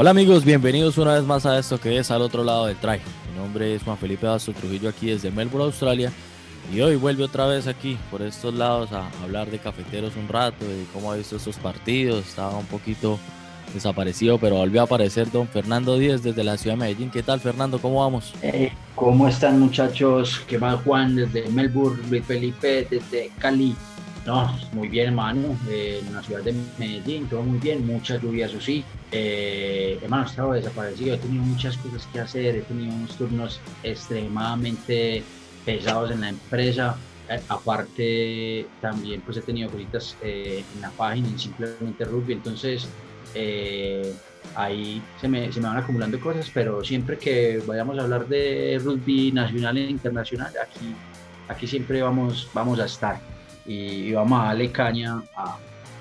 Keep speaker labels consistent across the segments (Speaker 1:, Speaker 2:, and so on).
Speaker 1: Hola amigos, bienvenidos una vez más a esto que es al otro lado del traje. Mi nombre es Juan Felipe Basto Trujillo aquí desde Melbourne, Australia. Y hoy vuelve otra vez aquí por estos lados a hablar de cafeteros un rato, de cómo ha visto estos partidos. Estaba un poquito desaparecido, pero volvió a aparecer don Fernando Díez desde la ciudad de Medellín. ¿Qué tal Fernando? ¿Cómo vamos?
Speaker 2: Eh, ¿Cómo están muchachos? ¿Qué más Juan desde Melbourne, Luis Felipe desde Cali? No, muy bien, hermano. Eh, en la ciudad de Medellín, todo muy bien. Mucha lluvia, eso sí. Eh, hermano, estaba desaparecido. He tenido muchas cosas que hacer. He tenido unos turnos extremadamente pesados en la empresa. Aparte, también pues he tenido cositas eh, en la página, en simplemente rugby. Entonces, ahí se me, se me van acumulando cosas. Pero siempre que vayamos a hablar de rugby nacional e internacional, aquí, aquí siempre vamos, vamos a estar y, vamos a darle caña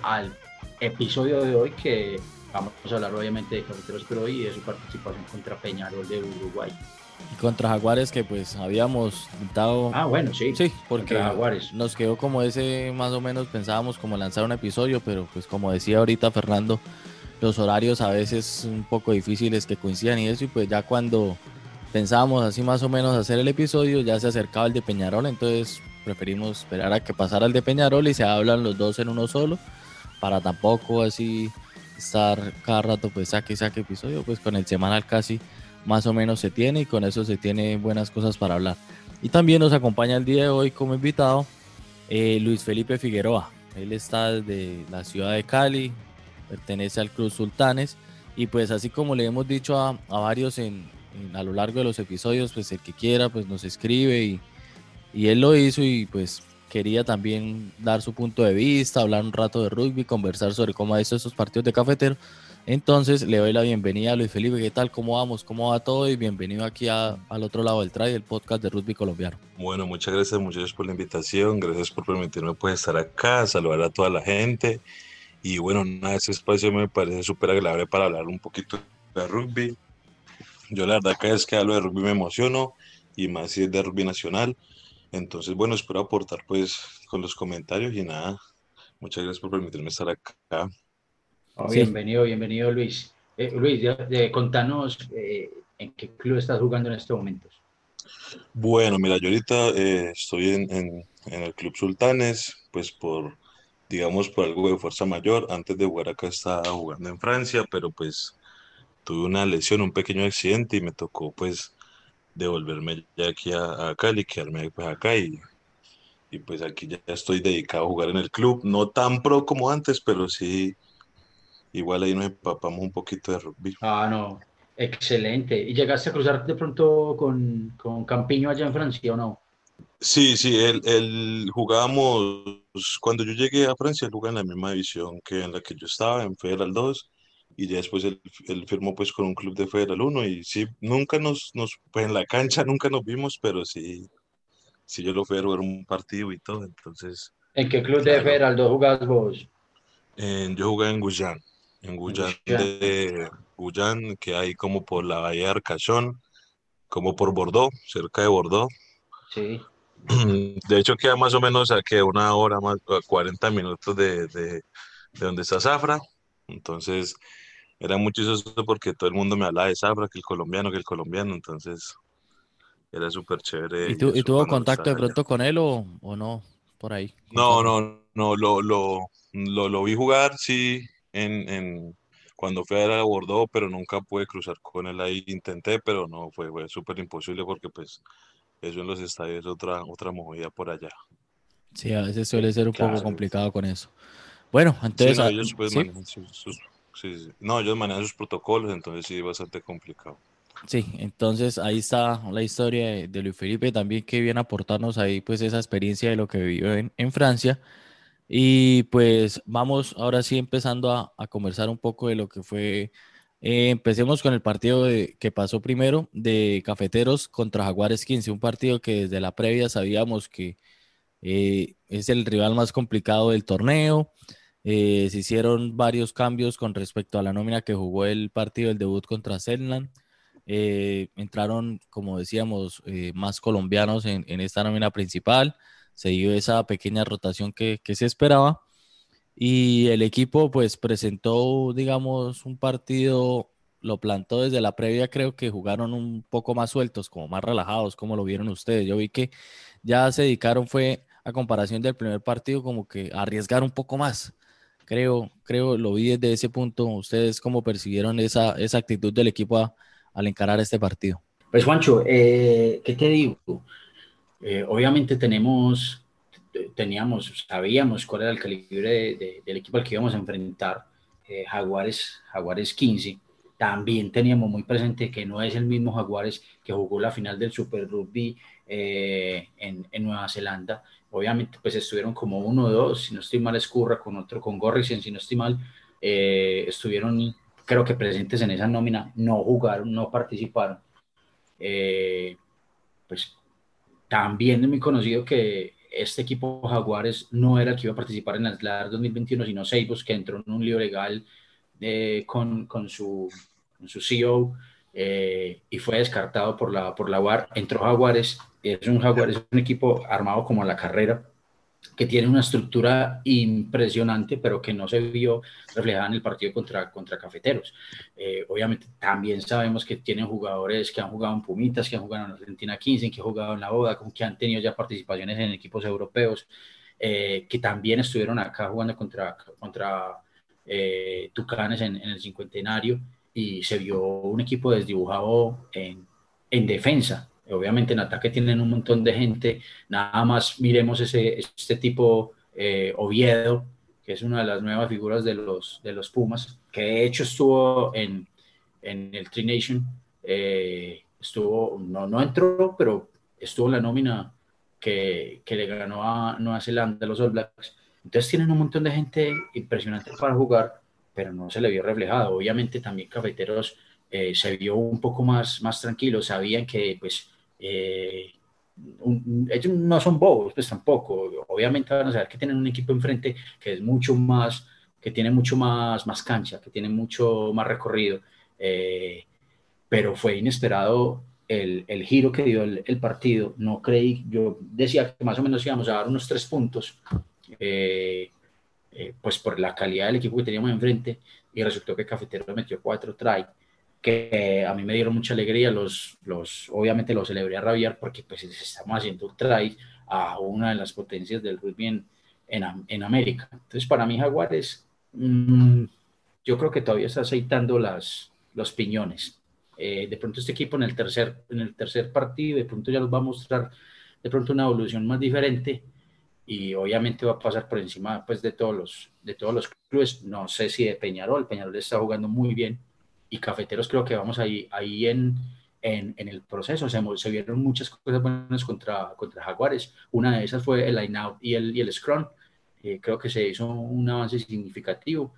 Speaker 2: al episodio de hoy que vamos a hablar obviamente de Cafeteros Pero y de su participación contra Peñarol de Uruguay.
Speaker 1: Y contra Jaguares que pues habíamos dado...
Speaker 2: Ah, bueno, sí.
Speaker 1: Sí, porque Jaguares. nos quedó como ese, más o menos pensábamos como lanzar un episodio, pero pues como decía ahorita Fernando, los horarios a veces un poco difíciles que coincidan y eso, y pues ya cuando pensábamos así más o menos hacer el episodio, ya se acercaba el de Peñarol, entonces preferimos esperar a que pasara el de Peñarol y se hablan los dos en uno solo, para tampoco así estar cada rato pues saque saque episodio, pues con el semanal casi más o menos se tiene y con eso se tiene buenas cosas para hablar. Y también nos acompaña el día de hoy como invitado eh, Luis Felipe Figueroa. Él está desde la ciudad de Cali, pertenece al Club Sultanes y pues así como le hemos dicho a, varios en, a lo largo de los episodios, pues el que quiera pues nos escribe y, y él lo hizo y pues quería también dar su punto de vista, hablar un rato de rugby, conversar sobre cómo ha hecho esos partidos de cafetero. Entonces le doy la bienvenida a Luis Felipe, ¿qué tal? ¿Cómo vamos? ¿Cómo va todo? Y bienvenido aquí al otro lado del trail, el podcast de rugby colombiano.
Speaker 3: Bueno, muchas gracias muchachos por la invitación, gracias por permitirme pues estar acá, saludar a toda la gente. Y bueno, nada, ese espacio me parece súper agradable para hablar un poquito de rugby. Yo la verdad cada vez que hablo de rugby me emociono y más si es de rugby nacional. Entonces, bueno, espero aportar pues con los comentarios y nada, muchas gracias por permitirme estar acá.
Speaker 2: Oh, bienvenido, bienvenido Luis. Eh, Luis, contanos eh, en qué club estás jugando en estos momentos.
Speaker 3: Bueno, mira, yo ahorita eh, estoy en, en, el Club Sultanes, pues por, digamos, por algo de fuerza mayor. Antes de jugar acá estaba jugando en Francia, pero pues tuve una lesión, un pequeño accidente y me tocó pues devolverme ya aquí a, Cali, quedarme pues acá y, y pues aquí ya estoy dedicado a jugar en el club, no tan pro como antes, pero sí, igual ahí nos empapamos un poquito de rugby.
Speaker 2: Ah, no, excelente. ¿Y llegaste a cruzar de pronto con, con Campiño allá en Francia o no?
Speaker 3: Sí, sí, él, él jugábamos, cuando yo llegué a Francia, él jugaba en la misma división que en la que yo estaba, en Federal 2, y ya después él, firmó pues con un club de Federal 1 y sí, nunca nos, nos, pues en la cancha nunca nos vimos, pero sí, sí yo lo fui a ver un partido y todo, entonces...
Speaker 2: ¿En qué club de Federal 2 jugás vos?
Speaker 3: yo jugué en Guyán, en Guyán, de Guyán, que hay como por la Bahía de Arcachón, como por Bordeaux, cerca de Bordeaux.
Speaker 2: Sí.
Speaker 3: De hecho queda más o menos a que una hora más, 40 minutos de, de, de donde está Zafra. Entonces, era muy chistoso porque todo el mundo me hablaba de Sabra, que el colombiano, que el colombiano, entonces era súper chévere.
Speaker 1: ¿Y, ¿Y, tuvo contacto de pronto con él o, o, no? Por ahí.
Speaker 3: No, no, no, lo, lo, lo, lo vi jugar, sí, en, en, cuando fui a ver a Bordeaux, pero nunca pude cruzar con él ahí. Intenté, pero no, fue, fue súper imposible porque pues eso en los estadios es otra, otra movida por allá.
Speaker 1: Sí, a veces suele ser un poco complicado con eso. Bueno, entonces...
Speaker 3: Sí, no, ellos pues, sus, sí, no, ellos manejan sus protocolos, entonces sí, bastante complicado.
Speaker 1: Sí, entonces ahí está la historia de, Luis Felipe, también que viene a aportarnos ahí pues esa experiencia de lo que vivió en, en Francia. Y pues vamos ahora sí empezando a, a conversar un poco de lo que fue, eh, empecemos con el partido de, que pasó primero de Cafeteros contra Jaguares 15, un partido que desde la previa sabíamos que eh, es el rival más complicado del torneo, Eh, se hicieron varios cambios con respecto a la nómina que jugó el partido del debut contra Zetland. Entraron, como decíamos, más colombianos en, esta nómina principal. Se dio esa pequeña rotación que, se esperaba. Y el equipo pues presentó, digamos, un partido, lo plantó desde la previa, creo que jugaron un poco más sueltos, como más relajados, como lo vieron ustedes. Yo vi que ya se dedicaron, fue a comparación del primer partido, como que arriesgar un poco más Creo, creo, lo vi desde ese punto. ¿Ustedes cómo percibieron esa, esa actitud del equipo al encarar este partido?
Speaker 2: Pues Juancho, eh, ¿qué te digo? Eh, obviamente tenemos, teníamos, sabíamos cuál era el calibre del equipo al que íbamos a enfrentar, eh, Jaguares, Jaguares 15. También teníamos muy presente que no es el mismo Jaguares que jugó la final del Super Rugby en, en Nueva Zelanda obviamente pues estuvieron como uno o dos, si no estoy mal Escurra con otro, con Gorrison, si no estoy mal, eh, estuvieron creo que presentes en esa nómina, no jugaron, no participaron. Eh, pues también es muy conocido que este equipo Jaguares no era el que iba a participar en el SLAR 2021, sino Seibos, que entró en un lío legal eh, con, con, su, con su CEO y fue descartado por la, por la. Entró Jaguares es un Jaguar, es un equipo armado como la carrera, que tiene una estructura impresionante, pero que no se vio reflejada en el partido contra, contra Cafeteros. Eh, obviamente también sabemos que tienen jugadores que han jugado en Pumitas, que han jugado en Argentina 15, que han jugado en la Boda, que han tenido ya participaciones en equipos europeos, eh, que también estuvieron acá jugando contra, contra eh, Tucanes en, en, el cincuentenario y se vio un equipo desdibujado en, en defensa Obviamente en ataque tienen un montón de gente. Nada más miremos ese, este tipo eh, Oviedo, que es una de las nuevas figuras de los, de los Pumas, que de hecho estuvo en, en el Tri Nation. Eh, estuvo, no, no entró, pero estuvo en la nómina que, que le ganó a Nueva Zelanda, los All Blacks. Entonces tienen un montón de gente impresionante para jugar, pero no se le vio reflejado. Obviamente también Cafeteros eh, se vio un poco más, más tranquilo, sabían que pues eh, ellos no son bobos, pues tampoco. Obviamente van a saber que tienen un equipo enfrente que es mucho más, que tiene mucho más, más cancha, que tiene mucho más recorrido. Eh, pero fue inesperado el, el, giro que dio el, partido. No creí, yo decía que más o menos íbamos a dar unos tres puntos, eh, pues por la calidad del equipo que teníamos enfrente, y resultó que Cafetero metió cuatro try que a mí me dieron mucha alegría, los, los, obviamente los celebré a rabiar porque pues estamos haciendo un try a una de las potencias del rugby en, en, América. Entonces para mí Jaguares, mm, yo creo que todavía está aceitando las, los piñones. Eh, de pronto este equipo en el, tercer, en el tercer partido, de pronto ya nos va a mostrar de pronto una evolución más diferente y obviamente va a pasar por encima pues, de, todos los, de todos los clubes. No sé si de Peñarol, Peñarol está jugando muy bien y Cafeteros creo que vamos ahí, ahí en, en, en el proceso. Se, se, vieron muchas cosas buenas contra, contra Jaguares. Una de esas fue el line-out y el, y el scrum. Eh, creo que se hizo un avance significativo.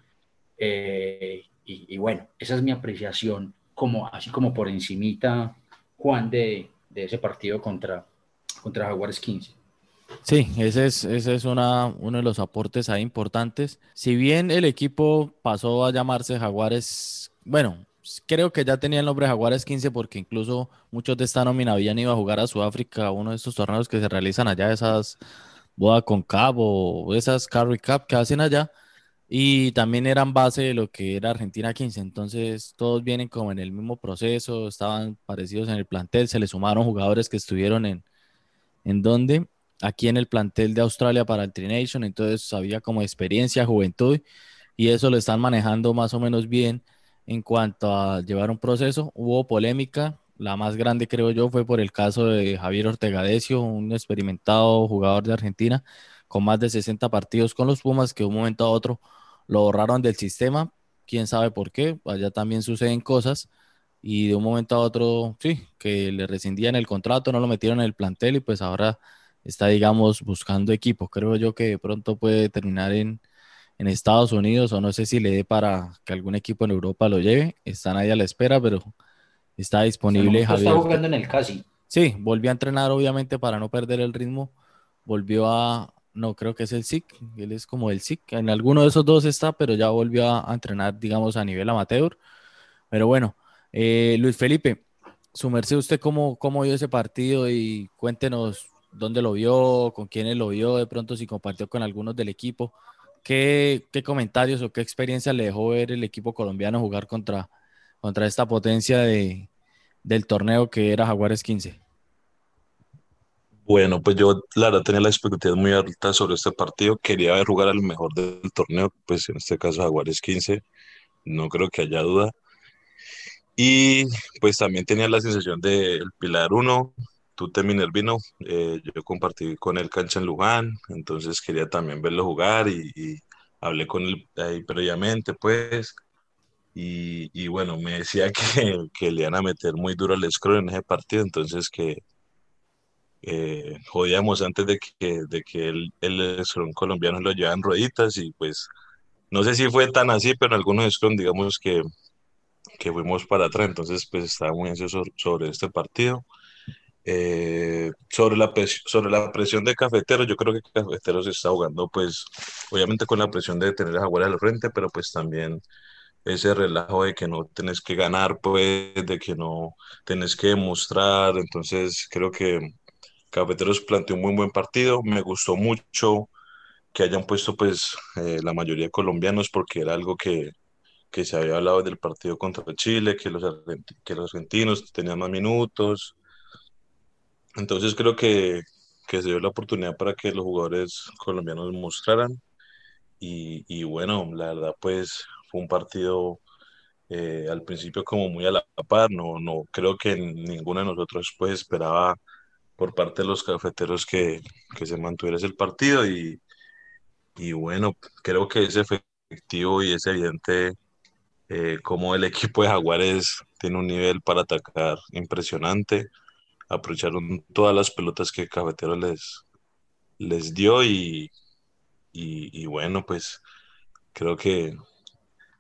Speaker 2: Eh, y, y, bueno, esa es mi apreciación, como, así como por encimita, Juan, de, de ese partido contra, contra Jaguares 15.
Speaker 1: Sí, ese es, ese es una, uno de los aportes ahí importantes. Si bien el equipo pasó a llamarse Jaguares bueno, creo que ya tenía el nombre Jaguares 15 porque incluso muchos de esta nómina habían ido a jugar a Sudáfrica, uno de estos torneos que se realizan allá, esas boda con cabo esas carry cup que hacen allá. Y también eran base de lo que era Argentina 15. Entonces todos vienen como en el mismo proceso, estaban parecidos en el plantel, se le sumaron jugadores que estuvieron en, ¿en dónde? Aquí en el plantel de Australia para el Trination. Entonces había como experiencia, juventud y eso lo están manejando más o menos bien en cuanto a llevar un proceso. Hubo polémica, la más grande creo yo fue por el caso de Javier Ortega Decio, un experimentado jugador de Argentina con más de 60 partidos con los Pumas que de un momento a otro lo borraron del sistema, quién sabe por qué, allá también suceden cosas y de un momento a otro, sí, que le rescindían el contrato, no lo metieron en el plantel y pues ahora está, digamos, buscando equipo. Creo yo que de pronto puede terminar en, en Estados Unidos o no sé si le dé para que algún equipo en Europa lo lleve. Están ahí a la espera, pero está disponible.
Speaker 2: Javier. Está jugando en el casi.
Speaker 1: Sí, volvió a entrenar obviamente para no perder el ritmo. Volvió a, no, creo que es el SIC, él es como el SIC, en alguno de esos dos está, pero ya volvió a, entrenar, digamos, a nivel amateur. Pero bueno, eh, Luis Felipe, su merced, ¿usted cómo, cómo vio ese partido? Y cuéntenos dónde lo vio, con quiénes lo vio, de pronto si compartió con algunos del equipo. ¿Qué, comentarios o qué experiencia le dejó ver el equipo colombiano jugar contra, contra esta potencia de, del torneo que era Jaguares 15?
Speaker 3: Bueno, pues yo la verdad tenía la expectativa muy alta sobre este partido. Quería ver jugar al mejor del torneo, pues en este caso Jaguares 15. No creo que haya duda. Y pues también tenía la sensación de el Pilar 1, Tute Minervino. Eh, yo compartí con él cancha en Luján, entonces quería también verlo jugar y, hablé con él ahí previamente, pues. Y, y, bueno, me decía que, que, le iban a meter muy duro al scroll en ese partido, entonces que, eh, jodíamos antes de que, de que el, el Scrum colombiano lo llevaban rueditas y pues no sé si fue tan así, pero en algunos Scrum digamos que, que fuimos para atrás, entonces pues estaba muy ansioso sobre este partido. Eh, sobre, la sobre la presión de Cafeteros, yo creo que Cafeteros está jugando pues obviamente con la presión de tener a Jaguar al frente, pero pues también ese relajo de que no tenés que ganar, pues, de que no tenés que demostrar. Entonces, creo que Cafeteros planteó un muy buen partido. Me gustó mucho que hayan puesto pues eh, la mayoría de colombianos porque era algo que, que, se había hablado del partido contra Chile, que los, que los argentinos tenían más minutos. Entonces creo que, que se dio la oportunidad para que los jugadores colombianos mostraran. Y, y bueno, la verdad pues fue un partido eh, al principio como muy a la par. No, no creo que ninguno de nosotros pues esperaba por parte de los cafeteros que, que se mantuviera ese partido y, y, bueno, creo que es efectivo y es evidente eh, cómo el equipo de Jaguares tiene un nivel para atacar impresionante. Aprovecharon todas las pelotas que Cafetero les, les dio y, y, bueno, pues creo que,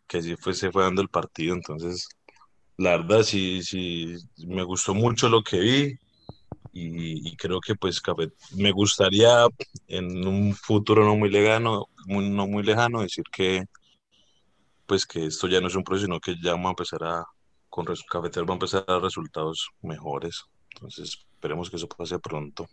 Speaker 3: que así fue, se fue dando el partido. Entonces, la verdad, sí, sí, me gustó mucho lo que vi y, creo que pues me gustaría en un futuro no muy lejano, no muy lejano decir que pues que esto ya no es un proceso, sino que ya vamos a empezar a, con Cafeter va a empezar a dar resultados mejores. Entonces esperemos que eso pase pronto.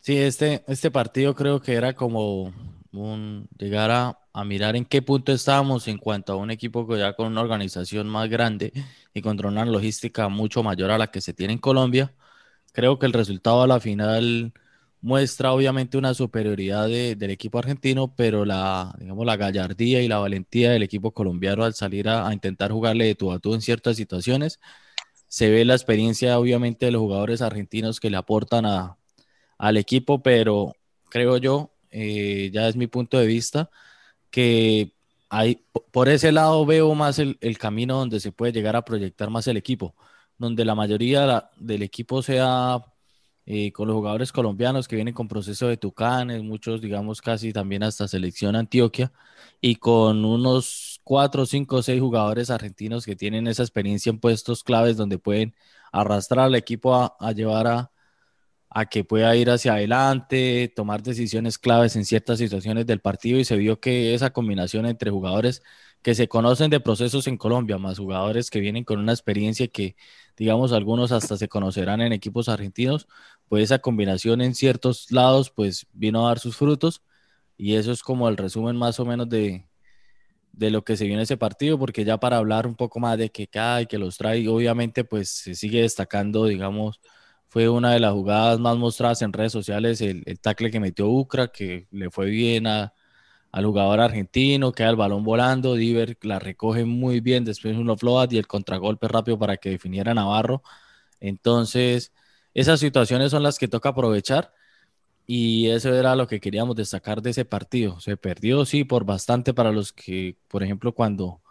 Speaker 1: Sí, este, este partido creo que era como un, llegar a, a, mirar en qué punto estábamos en cuanto a un equipo que ya con una organización más grande y contra una logística mucho mayor a la que se tiene en Colombia Creo que el resultado a la final muestra obviamente una superioridad del equipo argentino, pero la, digamos, la gallardía y la valentía del equipo colombiano al salir a, intentar jugarle de tu a tú en ciertas situaciones. Se ve la experiencia obviamente de los jugadores argentinos que le aportan al equipo, pero creo yo, eh, ya es mi punto de vista, que hay, por ese lado veo más el, el camino donde se puede llegar a proyectar más el equipo donde la mayoría del equipo sea eh, con los jugadores colombianos que vienen con proceso de Tucanes, muchos, digamos, casi también hasta selección Antioquia, y con unos cuatro, cinco, seis jugadores argentinos que tienen esa experiencia en puestos claves donde pueden arrastrar al equipo a, llevar a que pueda ir hacia adelante, tomar decisiones claves en ciertas situaciones del partido. Y se vio que esa combinación entre jugadores que se conocen de procesos en Colombia, más jugadores que vienen con una experiencia que, digamos, algunos hasta se conocerán en equipos argentinos, pues esa combinación en ciertos lados, pues vino a dar sus frutos. Y eso es como el resumen más o menos de, de lo que se vio en ese partido, porque ya para hablar un poco más de que cae, que los trae, obviamente pues se sigue destacando, digamos, fue una de las jugadas más mostradas en redes sociales, el, el tackle que metió Ucra, que le fue bien a, al jugador argentino, queda el balón volando, Diver la recoge muy bien, después un offload y el contragolpe rápido para que definiera Navarro. Entonces, esas situaciones son las que toca aprovechar y eso era lo que queríamos destacar de ese partido. Se perdió, sí, por bastante para los que, por ejemplo, cuando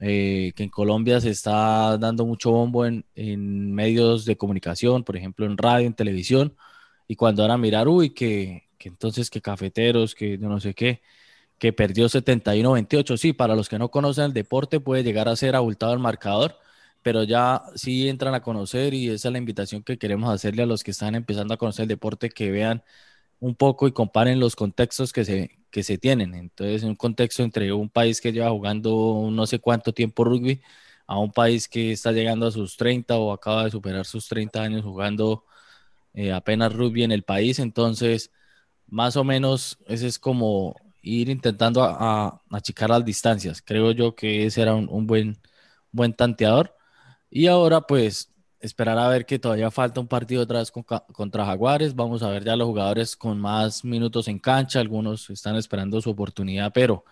Speaker 1: eh, que en Colombia se está dando mucho bombo en, en, medios de comunicación, por ejemplo, en radio, en televisión, y cuando ahora mirar, uy, que, que entonces que cafeteros, que no sé qué que perdió 71-28. Sí, para los que no conocen el deporte puede llegar a ser abultado el marcador, pero ya sí entran a conocer y esa es la invitación que queremos hacerle a los que están empezando a conocer el deporte, que vean un poco y comparen los contextos que se, que se tienen. Entonces, en un contexto entre un país que lleva jugando no sé cuánto tiempo rugby a un país que está llegando a sus 30 o acaba de superar sus 30 años jugando eh, apenas rugby en el país. Entonces, más o menos, ese es como ir intentando achicar las distancias. Creo yo que ese era un, buen, buen tanteador. Y ahora, pues, esperar a ver que todavía falta un partido otra vez contra Jaguares. Vamos a ver ya los jugadores con más minutos en cancha. Algunos están esperando su oportunidad, pero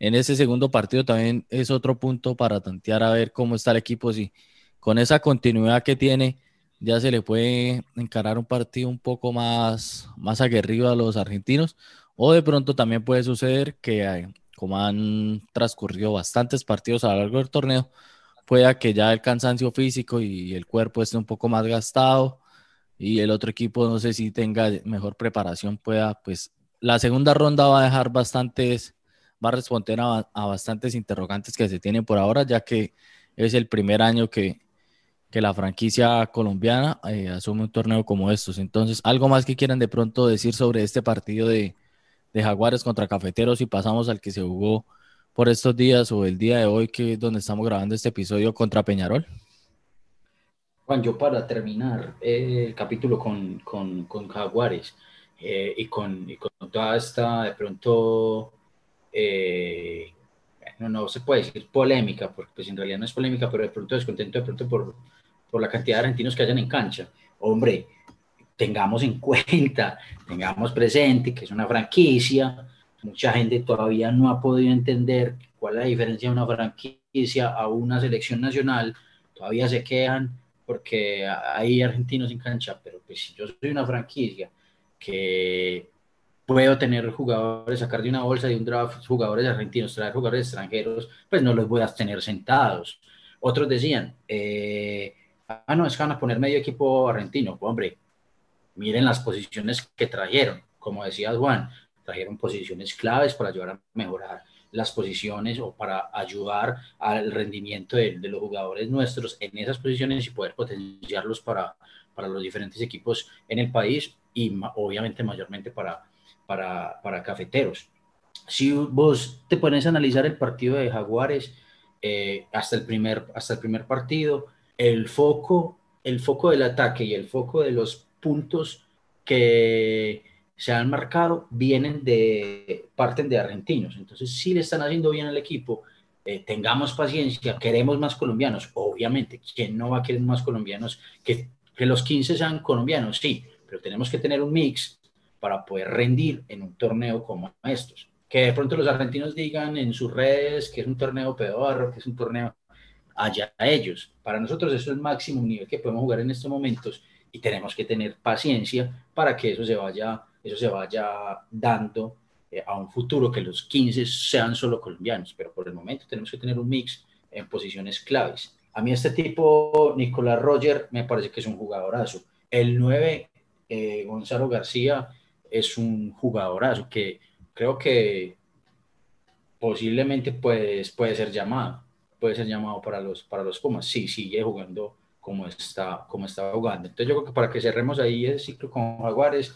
Speaker 1: en ese segundo partido también es otro punto para tantear a ver cómo está el equipo. Si con esa continuidad que tiene, ya se le puede encarar un partido un poco más, más aguerrido a los argentinos. O de pronto también puede suceder que, eh, como han transcurrido bastantes partidos a lo largo del torneo, pueda que ya el cansancio físico y el cuerpo esté un poco más gastado y el otro equipo no sé si tenga mejor preparación, pueda, pues la segunda ronda va a dejar bastantes, va a responder a, bastantes interrogantes que se tienen por ahora, ya que es el primer año que, que la franquicia colombiana eh, asume un torneo como estos. Entonces, ¿algo más que quieran de pronto decir sobre este partido de Jaguares contra Cafeteros y pasamos al que se jugó por estos días o el día de hoy, que es donde estamos grabando este episodio contra Peñarol?
Speaker 2: Juan, yo para terminar eh, el capítulo con, con, con Jaguares eh, y, con, y, con, toda esta, de pronto, eh, no, no se puede decir polémica, porque pues en realidad no es polémica, pero de pronto descontento de pronto por, por la cantidad de argentinos que hayan en cancha. Hombre, tengamos en cuenta, tengamos presente que es una franquicia, mucha gente todavía no ha podido entender cuál es la diferencia de una franquicia a una selección nacional, todavía se quejan porque hay argentinos en cancha, pero pues si yo soy una franquicia que puedo tener jugadores, sacar de una bolsa de un draft jugadores argentinos, traer jugadores extranjeros, pues no los voy a tener sentados. Otros decían, eh, ah, no, es que van a poner medio equipo argentino. hombre, miren las posiciones que trajeron. Como decía Juan, trajeron posiciones claves para ayudar a mejorar las posiciones o para ayudar al rendimiento de, los jugadores nuestros en esas posiciones y poder potenciarlos para, para los diferentes equipos en el país y obviamente mayormente para, para, para cafeteros. Si vos te pones a analizar el partido de Jaguares eh, hasta, el primer, hasta el primer partido, el foco, el foco del ataque y el foco de los puntos que se han marcado vienen de, parten de argentinos. Entonces, si le están haciendo bien al equipo, eh, tengamos paciencia, queremos más colombianos, obviamente, ¿quién no va a querer más colombianos? Que, que los 15 sean colombianos, sí, pero tenemos que tener un mix para poder rendir en un torneo como estos. Que de pronto los argentinos digan en sus redes que es un torneo peor, que es un torneo allá a ellos. Para nosotros eso es el máximo nivel que podemos jugar en estos momentos y tenemos que tener paciencia para que eso se vaya, eso se vaya dando eh, a un futuro, que los 15 sean solo colombianos, pero por el momento tenemos que tener un mix en posiciones claves. A mí este tipo, Nicolás Roger, me parece que es un jugadorazo. El 9, eh, Gonzalo García, es un jugadorazo que creo que posiblemente pues, puede ser llamado, puede ser llamado para los, para los Pumas. Sí, sigue jugando como está, como está jugando. Entonces yo creo que para que cerremos ahí el ciclo con Jaguares,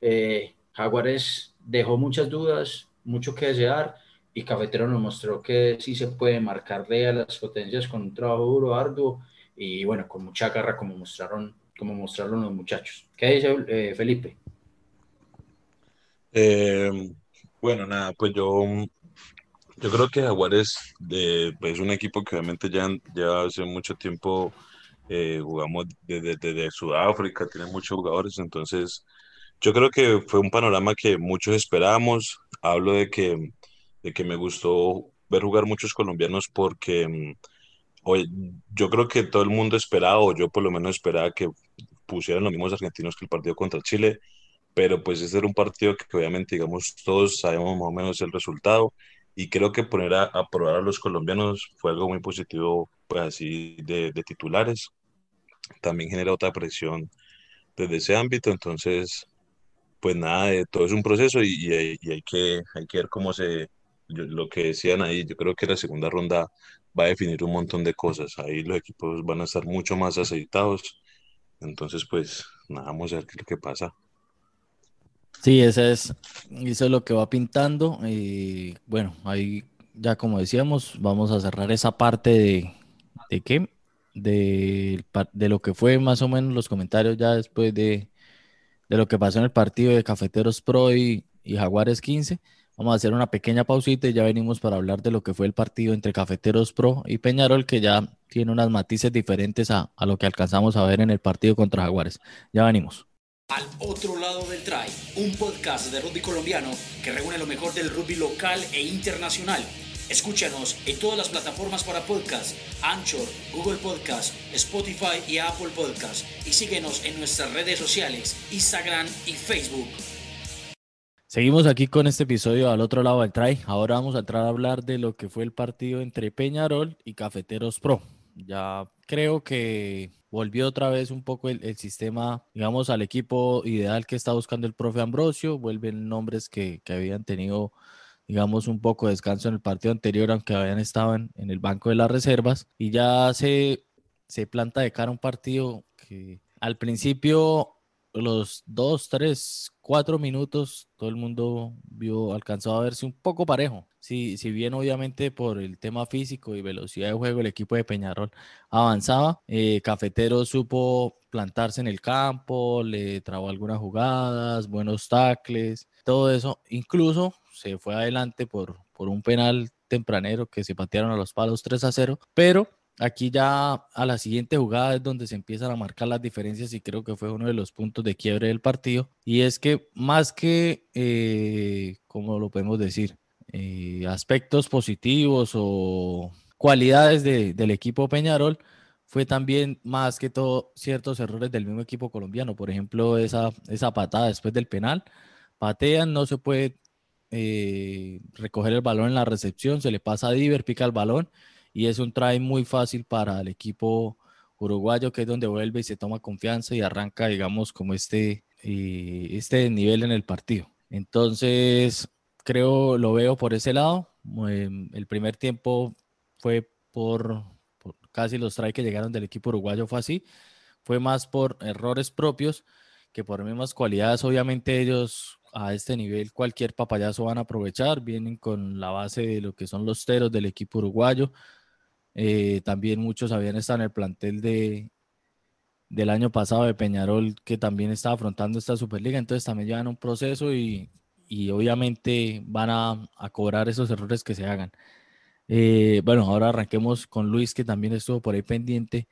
Speaker 2: eh, Jaguares dejó muchas dudas, mucho que desear, y Cafetero nos mostró que sí se puede marcarle a las potencias con un trabajo duro, arduo, y bueno, con mucha garra como mostraron, como mostraron los muchachos. ¿Qué dice eh, Felipe?
Speaker 3: Eh, bueno, nada, pues yo, yo creo que Jaguares pues, es un equipo que obviamente ya, ya hace mucho tiempo jugamos desde, Sudáfrica, tiene muchos jugadores, entonces yo creo que fue un panorama que muchos esperábamos. Hablo de que, de que me gustó ver jugar muchos colombianos porque mm, yo creo que todo el mundo esperaba, o yo por lo menos esperaba que pusieran los mismos argentinos que el partido contra Chile, pero pues este era un partido que obviamente, digamos, todos sabemos más o menos el resultado y creo que poner a, a probar a los colombianos fue algo muy positivo, pues así de, de titulares también genera otra presión desde ese ámbito. Entonces, pues nada, eh, todo es un proceso y, hay, que, hay que ver cómo se, lo que decían ahí, yo creo que la segunda ronda va a definir un montón de cosas. Ahí los equipos van a estar mucho más aceitados. Entonces, pues nada, vamos a ver qué lo que pasa.
Speaker 1: Sí, ese es, eso es lo que va pintando. Y bueno, ahí ya como decíamos, vamos a cerrar esa parte de, de qué, de, de lo que fue más o menos los comentarios ya después de, de lo que pasó en el partido de Cafeteros Pro y, Jaguares 15. Vamos a hacer una pequeña pausita y ya venimos para hablar de lo que fue el partido entre Cafeteros Pro y Peñarol, que ya tiene unas matices diferentes a, a lo que alcanzamos a ver en el partido contra Jaguares. Ya venimos.
Speaker 4: Al otro lado del try, un podcast de rugby colombiano que reúne lo mejor del rugby local e internacional. Escúchanos en todas las plataformas para podcast, Anchor, Google Podcast, Spotify y Apple Podcast. Y síguenos en nuestras redes sociales, Instagram y Facebook.
Speaker 1: Seguimos aquí con este episodio al otro lado del try. Ahora vamos a entrar a hablar de lo que fue el partido entre Peñarol y Cafeteros Pro. Ya creo que volvió otra vez un poco el, sistema, digamos, al equipo ideal que está buscando el profe Ambrosio. Vuelven nombres que, habían tenido, digamos, un poco de descanso en el partido anterior, aunque habían estado en, el banco de las reservas. Y ya se, se planta de cara un partido que al principio los dos, tres, cuatro minutos, todo el mundo vio, alcanzó a verse un poco parejo. Si, si bien obviamente por el tema físico y velocidad de juego el equipo de Peñarol avanzaba, eh, Cafetero supo plantarse en el campo, le trabó algunas jugadas, buenos tacles, todo eso. Incluso se fue adelante por, por un penal tempranero que se patearon a los palos 3 a 0, pero Aquí ya a la siguiente jugada es donde se empiezan a marcar las diferencias y creo que fue uno de los puntos de quiebre del partido. Y es que más que, eh, ¿cómo lo podemos decir? Eh, aspectos positivos o cualidades del equipo Peñarol, fue también más que todo ciertos errores del mismo equipo colombiano. Por ejemplo, esa, esa patada después del penal. Patean, no se puede eh, recoger el balón en la recepción, se le pasa a Diver, pica el balón y es un try muy fácil para el equipo uruguayo, que es donde vuelve y se toma confianza y arranca, digamos, como este, este nivel en el partido. Entonces, creo, lo veo por ese lado. Em, el primer tiempo fue por, casi los tries que llegaron del equipo uruguayo, fue así. Fue más por errores propios que por mismas cualidades. Obviamente ellos a este nivel cualquier papayazo van a aprovechar. Vienen con la base de lo que son los teros del equipo uruguayo. Eh, también muchos habían estado en el plantel de, del año pasado de Peñarol, que también estaba afrontando esta Superliga. Entonces también llevan un proceso y, y obviamente van a, a, cobrar esos errores que se hagan. Eh, bueno, ahora arranquemos con Luis, que también estuvo por ahí pendiente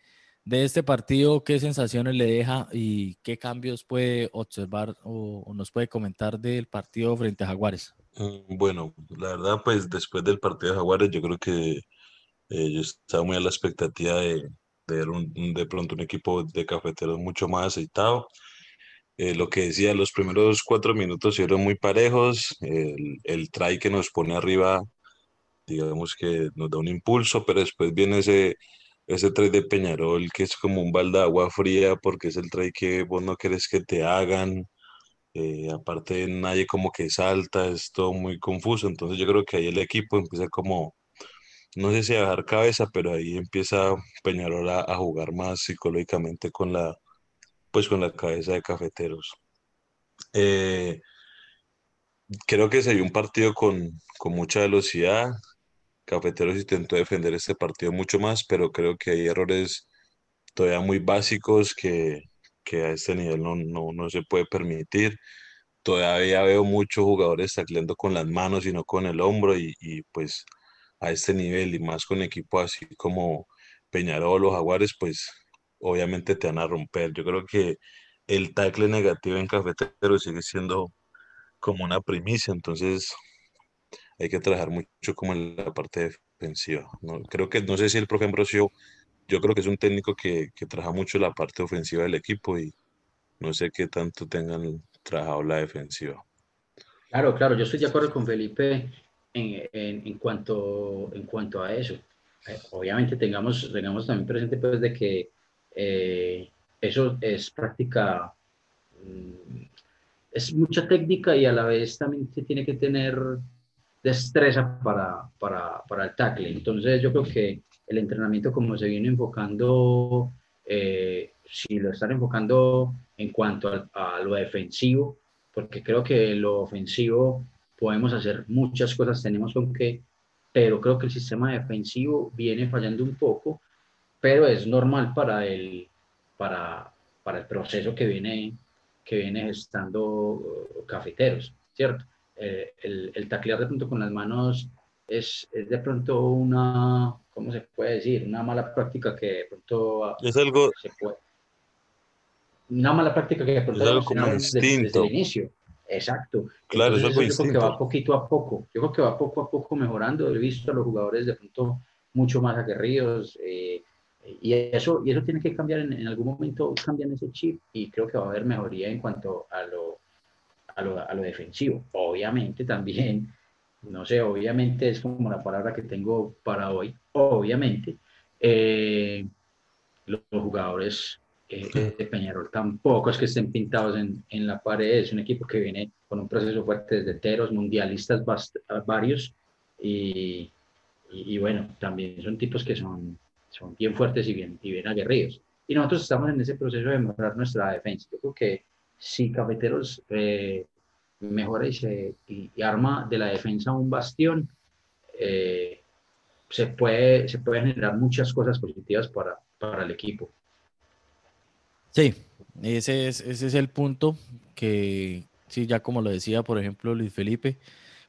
Speaker 1: de este partido. ¿Qué sensaciones le deja y qué cambios puede observar o, o nos puede comentar del partido frente a Jaguares?
Speaker 3: Mm, bueno, la verdad, pues después del partido de Jaguares, yo creo que eh, yo estaba muy a la expectativa de, ver un, de pronto un equipo de cafeteros mucho más aceitado. Eh, lo que decía, los primeros cuatro minutos fueron muy parejos. El, el try que nos pone arriba, digamos que nos da un impulso, pero después viene ese, ese try de Peñarol que es como un balde de agua fría porque es el try que vos no querés que te hagan. Eh, aparte, nadie como que salta, es todo muy confuso. Entonces, yo creo que ahí el equipo empieza como no sé si a dejar cabeza, pero ahí empieza Peñarol a, jugar más psicológicamente con la, pues con la cabeza de cafeteros. Eh, creo que se dio un partido con, mucha velocidad. Cafeteros intentó defender este partido mucho más, pero creo que hay errores todavía muy básicos que, a este nivel no, no, se puede permitir. Todavía veo muchos jugadores tacleando con las manos y no con el hombro y, y pues a este nivel y más con equipos así como Peñarol o Jaguares, pues obviamente te van a romper. Yo creo que el tackle negativo en Cafetero sigue siendo como una primicia, entonces hay que trabajar mucho como en la parte defensiva. ¿no? Creo que, no sé si el profe Ambrosio, yo creo que es un técnico que, que trabaja mucho la parte ofensiva del equipo y no sé qué tanto tengan trabajado la defensiva.
Speaker 2: Claro, claro, yo estoy de acuerdo con Felipe en, cuanto, en cuanto a eso. Eh, obviamente tengamos, tengamos también presente pues de que eh, eso es práctica, mm, es mucha técnica y a la vez también se tiene que tener destreza para, para, para el tackle. Entonces yo creo que el entrenamiento como se viene enfocando, eh, si lo están enfocando en cuanto a, a, lo defensivo, porque creo que lo ofensivo podemos hacer muchas cosas, tenemos con qué, pero creo que el sistema defensivo viene fallando un poco, pero es normal para el, para, para el proceso que viene, que viene gestando uh, cafeteros, ¿cierto? Eh, el, el, taclear de pronto con las manos es, es, de pronto una, ¿cómo se puede decir? Una mala práctica que de pronto
Speaker 3: es algo,
Speaker 2: se puede, una mala práctica que de pronto
Speaker 3: es algo como
Speaker 2: desde, desde, el inicio. Exacto.
Speaker 3: Claro,
Speaker 2: Entonces,
Speaker 3: es
Speaker 2: yo
Speaker 3: algo
Speaker 2: creo que va poquito a poco. Yo creo que va poco a poco mejorando. He visto a los jugadores de pronto mucho más aguerridos. Eh, y eso, y eso tiene que cambiar en, en, algún momento, cambian ese chip y creo que va a haber mejoría en cuanto a lo, a lo, a lo defensivo. Obviamente también, no sé, obviamente es como la palabra que tengo para hoy, obviamente, eh, los, los, jugadores eh, de Peñarol tampoco es que estén pintados en, en, la pared, es un equipo que viene con un proceso fuerte desde teros, mundialistas varios y, y, y bueno, también son tipos que son son bien fuertes y bien, y bien aguerridos. Y nosotros estamos en ese proceso de mejorar nuestra defensa. Yo creo que si Cafeteros eh, mejora y, y, arma de la defensa un bastión, eh, se, puede, se pueden generar muchas cosas positivas para, para el equipo.
Speaker 1: Sí, ese es, ese es el punto que, sí, ya como lo decía, por ejemplo, Luis Felipe,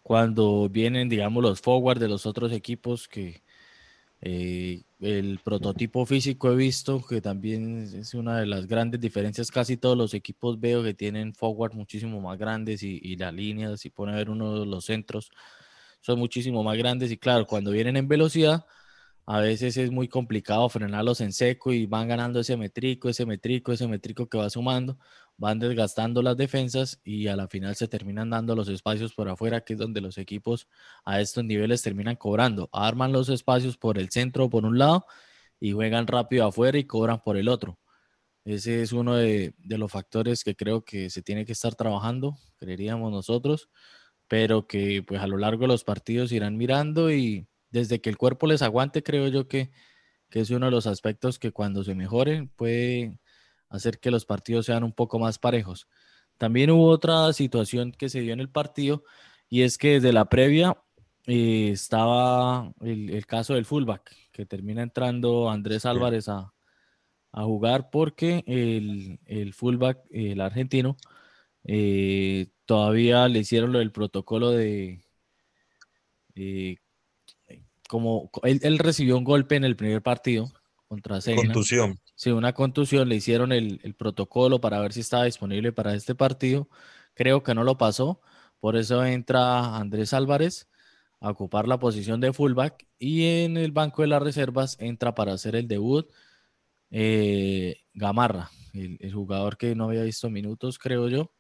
Speaker 1: cuando vienen, digamos, los forward de los otros equipos que, eh, el prototipo físico he visto que también es una de las grandes diferencias. Casi todos los equipos veo que tienen forward muchísimo más grandes y, y las líneas, si pone a ver uno de los centros, son muchísimo más grandes. Y claro, cuando vienen en velocidad, a veces es muy complicado frenarlos en seco y van ganando ese metrico, ese metrico, ese metrico que va sumando, van desgastando las defensas y a la final se terminan dando los espacios por afuera, que es donde los equipos a estos niveles terminan cobrando. Arman los espacios por el centro por un lado y juegan rápido afuera y cobran por el otro. Ese es uno de, los factores que creo que se tiene que estar trabajando, creeríamos nosotros, pero que pues a lo largo de los partidos irán mirando y desde que el cuerpo les aguante, creo yo que, que es uno de los aspectos que cuando se mejoren puede hacer que los partidos sean un poco más parejos. También hubo otra situación que se dio en el partido y es que desde la previa eh, estaba el, el, caso del fullback, que termina entrando Andrés Álvarez a, a jugar porque el, el, fullback, el argentino, eh, todavía le hicieron lo del protocolo de... Eh, como él, él, recibió un golpe en el primer partido contra Serena.
Speaker 3: Contusión.
Speaker 1: Sí, una contusión. Le hicieron el, el, protocolo para ver si estaba disponible para este partido. Creo que no lo pasó. Por eso entra Andrés Álvarez a ocupar la posición de fullback y en el banco de las reservas entra para hacer el debut eh, Gamarra, el, el jugador que no había visto minutos, creo yo.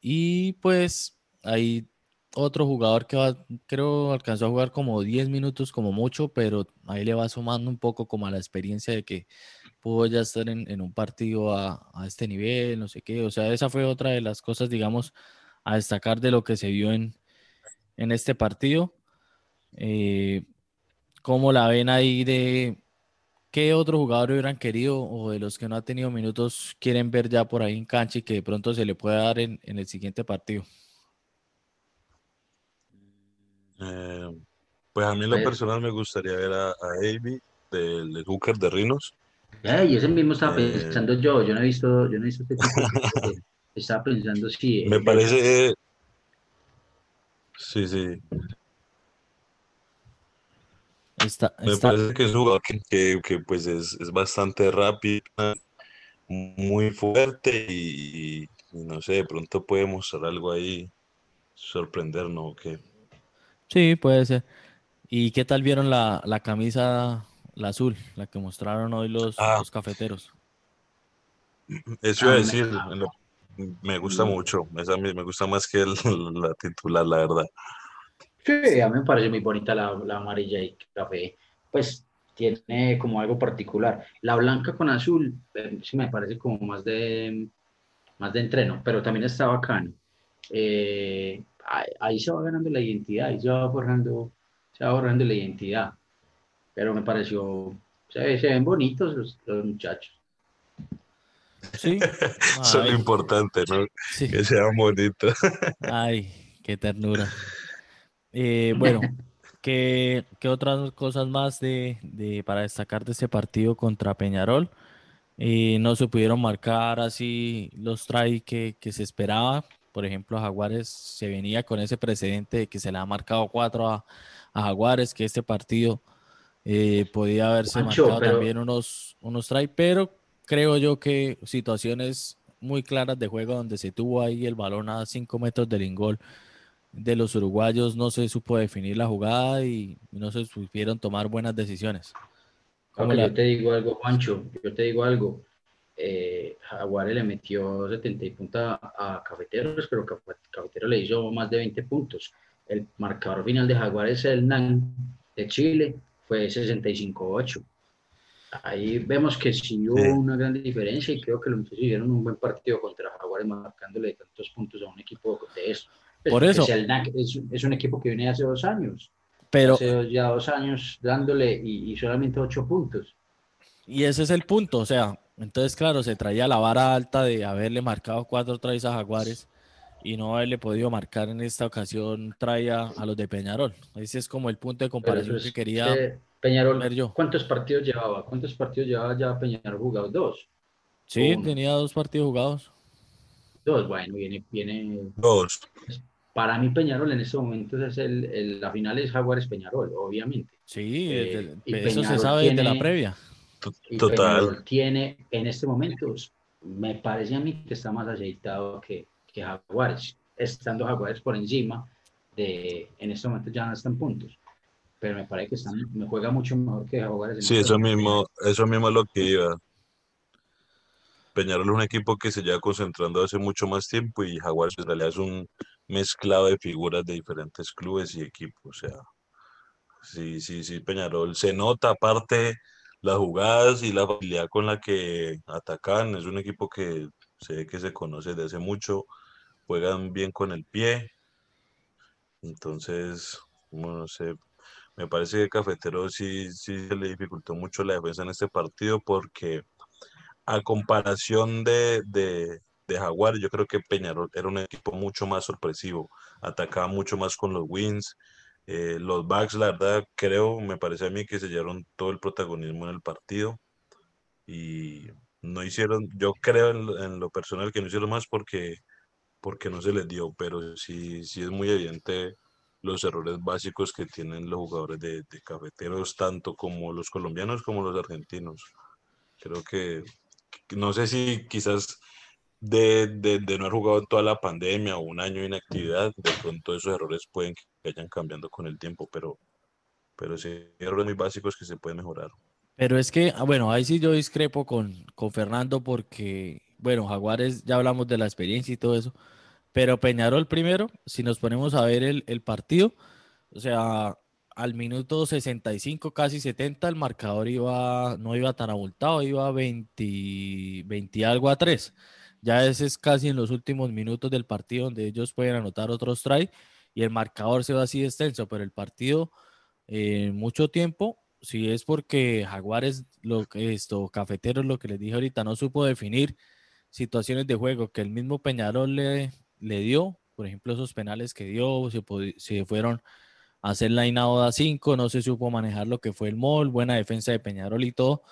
Speaker 1: Y pues ahí otro jugador que va, creo alcanzó a jugar como 10 minutos como mucho, pero ahí le va sumando un poco como a la experiencia de que pudo ya estar en, en un partido a, a, este nivel, no sé qué. O sea, esa fue otra de las cosas, digamos, a destacar de lo que se vio en, en este partido. Eh, ¿Cómo la ven ahí de qué otro jugador hubieran querido o de los que no ha tenido minutos quieren ver ya por ahí en cancha y que de pronto se le pueda dar en, en el siguiente partido?
Speaker 3: Eh, pues a mí en lo personal me gustaría ver a, a Avi del, del Hooker de Rinos.
Speaker 2: y ese mismo estaba eh, pensando yo, yo no he visto, yo no he visto este tipo de, estaba pensando sí.
Speaker 3: Me parece, sí, sí.
Speaker 1: Está,
Speaker 3: me parece que es un jugador que, que, que pues es, es, bastante rápido, muy fuerte y, y, no sé, de pronto puede mostrar algo ahí, sorprendernos, ¿o qué?
Speaker 1: Sí, puede ser. ¿Y qué tal vieron la, la camisa, la azul, la que mostraron hoy los, ah. los cafeteros?
Speaker 3: Eso iba a decir, me gusta mucho, esa me gusta más que el, la titular, la verdad.
Speaker 2: Sí, a mí me parece muy bonita la, la amarilla y café, pues tiene como algo particular. La blanca con azul, eh, sí me parece como más de, más de entreno, pero también está bacano. Eh, ahí se va ganando la identidad, ahí se va borrando, se va borrando la identidad. Pero me pareció, se, se ven bonitos los, los muchachos.
Speaker 1: Sí.
Speaker 3: Eso es lo importante, ¿no? Que sea bonito.
Speaker 1: Ay, qué ternura. Eh, bueno, ¿qué, ¿qué, otras cosas más de, de, para destacar de este partido contra Peñarol? Eh, no se pudieron marcar así los try que, que, se esperaba. Por ejemplo, Jaguares se venía con ese precedente de que se le ha marcado cuatro a, a Jaguares, que este partido eh, podía haberse marcado también unos, unos try, pero creo yo que situaciones muy claras de juego donde se tuvo ahí el balón a 5 metros del ingol de los uruguayos no se supo definir la jugada y no se supieron tomar buenas decisiones.
Speaker 2: Yo te digo algo, Juancho, yo te digo algo. Eh, Jaguares le metió 70 puntos a, Cafeteros, pero Cafeteros le hizo más de 20 puntos. El marcador final de Jaguares, el NAN de Chile, fue 65-8 ahí vemos que sí hubo una gran diferencia y creo que los muchachos hicieron un buen partido contra Jaguares marcándole tantos puntos a un equipo de eso.
Speaker 1: Pues Por eso.
Speaker 2: El NAC es, es, un equipo que viene hace dos años.
Speaker 1: Pero,
Speaker 2: hace ya dos años dándole y, y, solamente ocho puntos.
Speaker 1: Y ese es el punto, o sea, entonces claro, se traía la vara alta de haberle marcado cuatro traes a Jaguares y no haberle podido marcar en esta ocasión traía a los de Peñarol. Ese es como el punto de comparación que quería
Speaker 2: Peñarol, ¿cuántos partidos llevaba? ¿Cuántos partidos llevaba ya Peñarol jugado? ¿Dos?
Speaker 1: Sí, tenía dos partidos jugados.
Speaker 2: Dos, bueno, viene, viene.
Speaker 3: Dos.
Speaker 2: Para mí, Peñarol en este momento es el, la final es Jaguares Peñarol, obviamente.
Speaker 1: Sí, eh, eso se sabe de la previa.
Speaker 3: Total.
Speaker 2: Peñarol tiene en este momento, me parece a mí que está más aceitado que, que Jaguares, estando Jaguares por encima de, en este momento ya no están puntos pero me parece que están, me juega mucho mejor que Jaguares.
Speaker 3: Sí, eso mismo, eso mismo es lo que iba. Peñarol es un equipo que se lleva concentrando hace mucho más tiempo y Jaguares en realidad es un mezclado de figuras de diferentes clubes y equipos. O sea, sí, sí, sí, Peñarol se nota aparte las jugadas y la facilidad con la que atacan. Es un equipo que se ve que se conoce desde hace mucho, juegan bien con el pie. Entonces, no sé, me parece que Cafetero sí, sí le dificultó mucho la defensa en este partido porque a comparación de, de, de Jaguar, yo creo que Peñarol era un equipo mucho más sorpresivo, atacaba mucho más con los wins. Eh, los backs, la verdad, creo, me parece a mí que se llevaron todo el protagonismo en el partido y no hicieron, yo creo en, lo personal que no hicieron más porque, porque no se les dio, pero sí, sí es muy evidente los errores básicos que tienen los jugadores de, cafeteros, tanto como los colombianos como los argentinos. Creo que, no sé si quizás de, de, no haber jugado toda la pandemia o un año de inactividad, de pronto esos errores pueden que vayan cambiando con el tiempo, pero, pero sí, errores muy básicos que se pueden mejorar.
Speaker 1: Pero es que, ah, bueno, ahí sí yo discrepo con, con Fernando porque, bueno, Jaguares, ya hablamos de la experiencia y todo eso, pero Peñarol primero, si nos ponemos a ver el, el partido, o sea, al minuto 65, casi 70, el marcador iba, no iba tan abultado, iba 20, 20 algo a 3. Ya ese es casi en los últimos minutos del partido donde ellos pueden anotar otros try y el marcador se va así extenso, pero el partido en mucho tiempo, si es porque Jaguares, lo que esto, Cafeteros, lo que les dije ahorita, no supo definir situaciones de juego que el mismo Peñarol le, le dio, por ejemplo, esos penales que dio, se, se fueron a hacer la inaoda 5, no se supo manejar lo que fue el mol, buena defensa de Peñarol y todo,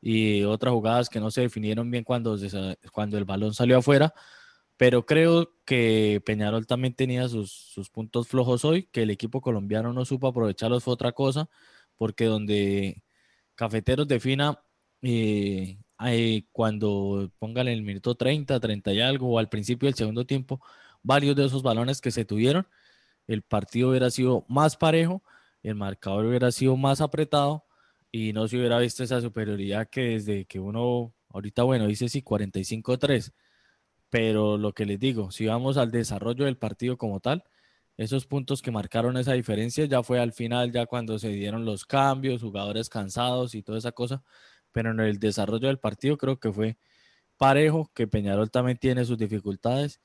Speaker 1: y otras jugadas que no se definieron bien cuando, cuando el balón salió afuera, pero creo que Peñarol también tenía sus, sus puntos flojos hoy, que el equipo colombiano no supo aprovecharlos fue otra cosa, porque donde Cafeteros defina eh, cuando pongan el minuto 30, 30 y algo, o al principio del segundo tiempo, varios de esos balones que se tuvieron, el partido hubiera sido más parejo, el marcador hubiera sido más apretado y no se hubiera visto esa superioridad que desde que uno, ahorita bueno, dice sí, 45-3, pero lo que les digo, si vamos al desarrollo del partido como tal, esos puntos que marcaron esa diferencia ya fue al final, ya cuando se dieron los cambios, jugadores cansados y toda esa cosa, pero en el desarrollo del partido creo que fue parejo, que Peñarol también tiene sus dificultades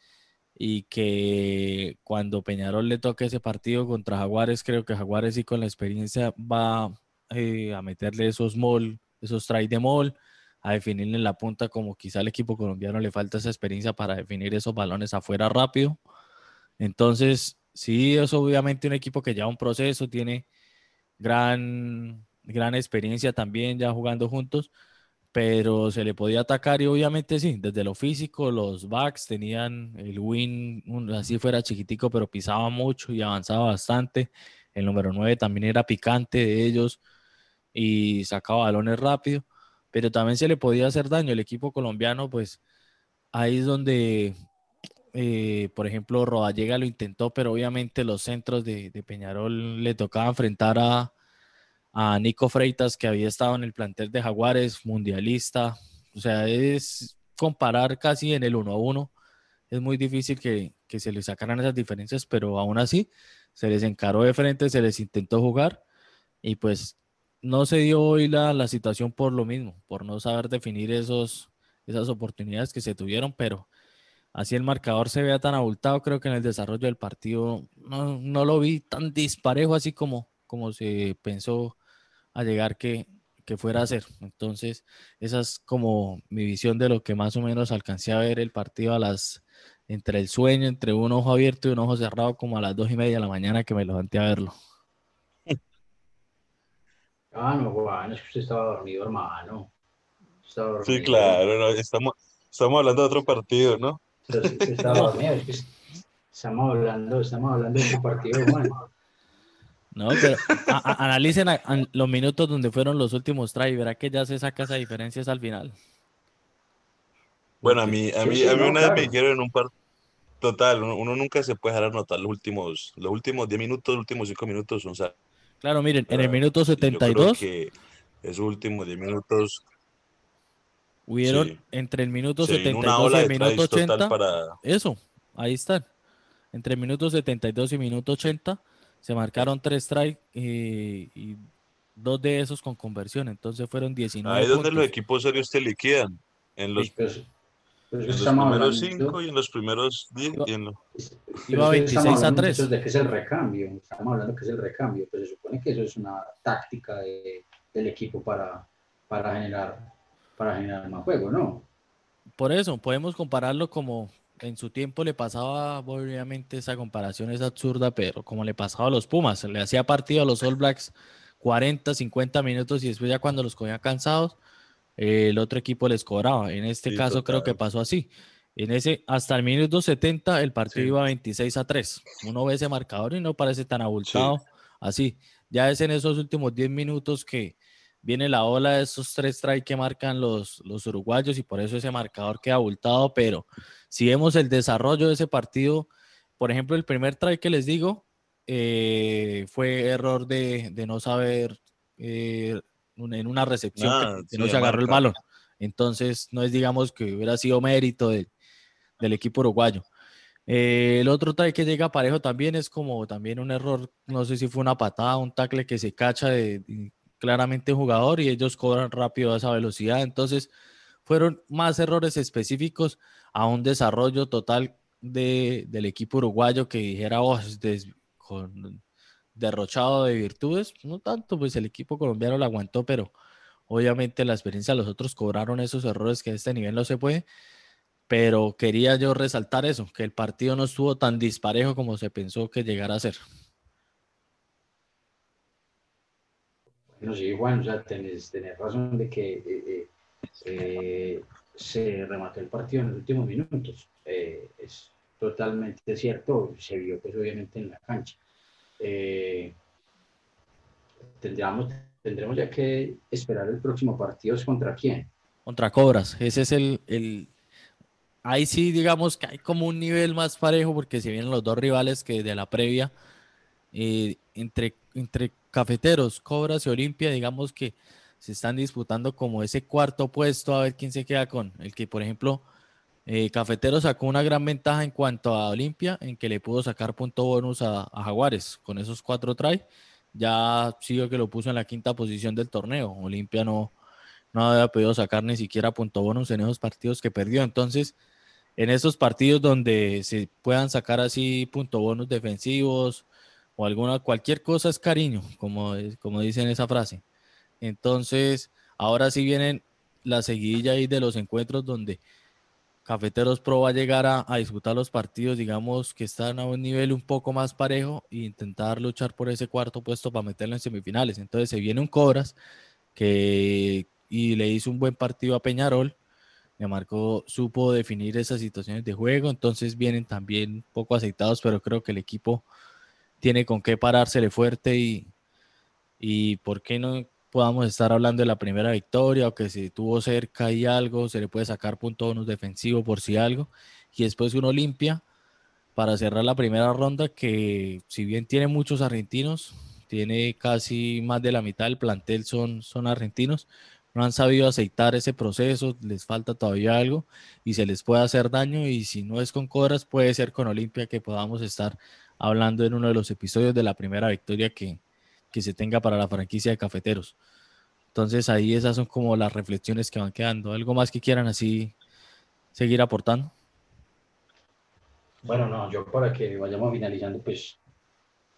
Speaker 1: y que cuando Peñarol le toque ese partido contra Jaguares, creo que Jaguares sí con la experiencia va eh, a meterle esos mol, esos try de mol, a definir en la punta, como quizá al equipo colombiano le falta esa experiencia para definir esos balones afuera rápido. Entonces, sí, es obviamente un equipo que lleva un proceso, tiene gran, gran experiencia también ya jugando juntos, pero se le podía atacar y obviamente sí, desde lo físico, los backs tenían el win, así fuera chiquitico, pero pisaba mucho y avanzaba bastante. El número 9 también era picante de ellos y sacaba balones rápido, pero también se le podía hacer daño. El equipo colombiano, pues ahí es donde, eh, por ejemplo, Rodallega lo intentó, pero obviamente los centros de, de Peñarol le tocaba enfrentar a, a Nico Freitas, que había estado en el plantel de Jaguares, mundialista. O sea, es comparar casi en el uno a uno. Es muy difícil que, se les sacaran esas diferencias, pero aún así se les encaró de frente, se les intentó jugar y pues no se dio hoy la, la situación por lo mismo, por no saber definir esos, esas oportunidades que se tuvieron, pero así el marcador se vea tan abultado, creo que en el desarrollo del partido no, no lo vi tan disparejo así como, como se pensó a llegar que, fuera a ser. Entonces, esa es como mi visión de lo que más o menos alcancé a ver el partido a las entre el sueño, entre un ojo abierto y un ojo cerrado, como a las dos y media de la mañana que me levanté a verlo.
Speaker 2: Ah, no, Juan, es que usted estaba dormido, hermano.
Speaker 3: Sí, claro, estamos, estamos hablando de otro partido, ¿no?
Speaker 2: estaba dormido, es que estamos hablando, estamos hablando de otro partido, Juan.
Speaker 1: No, pero analicen los minutos donde fueron los últimos try y verá que ya se saca esa diferencia al final.
Speaker 3: Bueno, a mí, a mí, a mí una vez me dijeron en un par total, uno, nunca se puede dejar anotar los últimos, los últimos 10 minutos, los últimos 5 minutos son
Speaker 1: Claro, miren, en el minuto 72
Speaker 3: que esos últimos 10 minutos
Speaker 1: hubieron entre el minuto 72 y el minuto 80. Eso, ahí están. Entre el minuto 72 y el minuto 80 se marcaron tres strikes y, dos de esos con conversión, entonces fueron 19.
Speaker 3: Ahí es donde los equipos serios te liquidan, en los, pues, pues, primeros cinco y en los primeros 10
Speaker 1: Iba 26 a 3.
Speaker 2: De que es el recambio, estamos hablando que es el recambio, pero se supone que eso es una táctica del equipo para, para, generar, para generar más juego, ¿no?
Speaker 1: Por eso, podemos compararlo como en su tiempo le pasaba, obviamente esa comparación es absurda, pero como le pasaba a los Pumas, le hacía partido a los All Blacks 40, 50 minutos y después ya cuando los cogía cansados, el otro equipo les cobraba. En este caso creo que pasó así. En ese, hasta el minuto 70 el partido iba 26 a 3. Uno ve ese marcador y no parece tan abultado así. Ya es en esos últimos 10 minutos que viene la ola de esos tres strikes que marcan los, los uruguayos y por eso ese marcador queda abultado, pero si vemos el desarrollo de ese partido, por ejemplo, el primer try que les digo eh, fue error de, no saber eh, en una recepción ah, que, no se agarró el balón. Entonces, no es, digamos, que hubiera sido mérito del equipo uruguayo. Eh, el otro try que llega parejo también es como también un error, no sé si fue una patada, un tackle que se cacha de, claramente jugador y ellos cobran rápido a esa velocidad. Entonces, fueron más errores específicos a un desarrollo total de, del equipo uruguayo que dijera, oh, con derrochado de virtudes, no tanto, pues el equipo colombiano lo aguantó, pero obviamente la experiencia de los otros cobraron esos errores que a este nivel no se puede, pero quería yo resaltar eso, que el partido no estuvo tan disparejo como se pensó que llegara a ser.
Speaker 2: Bueno, sí, Juan, o sea, tenés, razón de que eh, eh, eh se remató el partido en los últimos minutos. Es totalmente cierto, se vio pues obviamente en la cancha. Eh, tendríamos, tendremos ya que esperar el próximo partido contra quién.
Speaker 1: Contra Cobras, ese es el, el, ahí sí digamos que hay como un nivel más parejo porque si vienen los dos rivales que de la previa, eh, entre, entre cafeteros, Cobras y Olimpia, digamos que se están disputando como ese cuarto puesto a ver quién se queda con el que, por ejemplo, eh, Cafetero sacó una gran ventaja en cuanto a Olimpia, en que le pudo sacar punto bonus a, Jaguares con esos cuatro try. Ya sigo que lo puso en la quinta posición del torneo. Olimpia no, no había podido sacar ni siquiera punto bonus en esos partidos que perdió. Entonces, en esos partidos donde se puedan sacar así punto bonus defensivos o alguna, cualquier cosa es cariño, como, como dicen esa frase. Entonces, ahora sí vienen la seguidilla ahí de los encuentros donde Cafeteros Pro va a llegar a, disputar los partidos, digamos que están a un nivel un poco más parejo e intentar luchar por ese cuarto puesto para meterlo en semifinales. Entonces se viene un Cobras que y le hizo un buen partido a Peñarol. Le marcó, supo definir esas situaciones de juego, entonces vienen también poco aceitados, pero creo que el equipo tiene con qué parársele fuerte y, y por qué no podamos estar hablando de la primera victoria o que si tuvo cerca y algo, se le puede sacar punto bonus defensivo por si algo, y después uno limpia para cerrar la primera ronda que si bien tiene muchos argentinos, tiene casi más de la mitad del plantel son, son argentinos, no han sabido aceitar ese proceso, les falta todavía algo y se les puede hacer daño y si no es con Cobras puede ser con Olimpia que podamos estar hablando en uno de los episodios de la primera victoria que, que se tenga para la franquicia de cafeteros. Entonces ahí esas son como las reflexiones que van quedando. ¿Algo más que quieran así seguir aportando?
Speaker 2: Bueno, no, yo para que vayamos finalizando, pues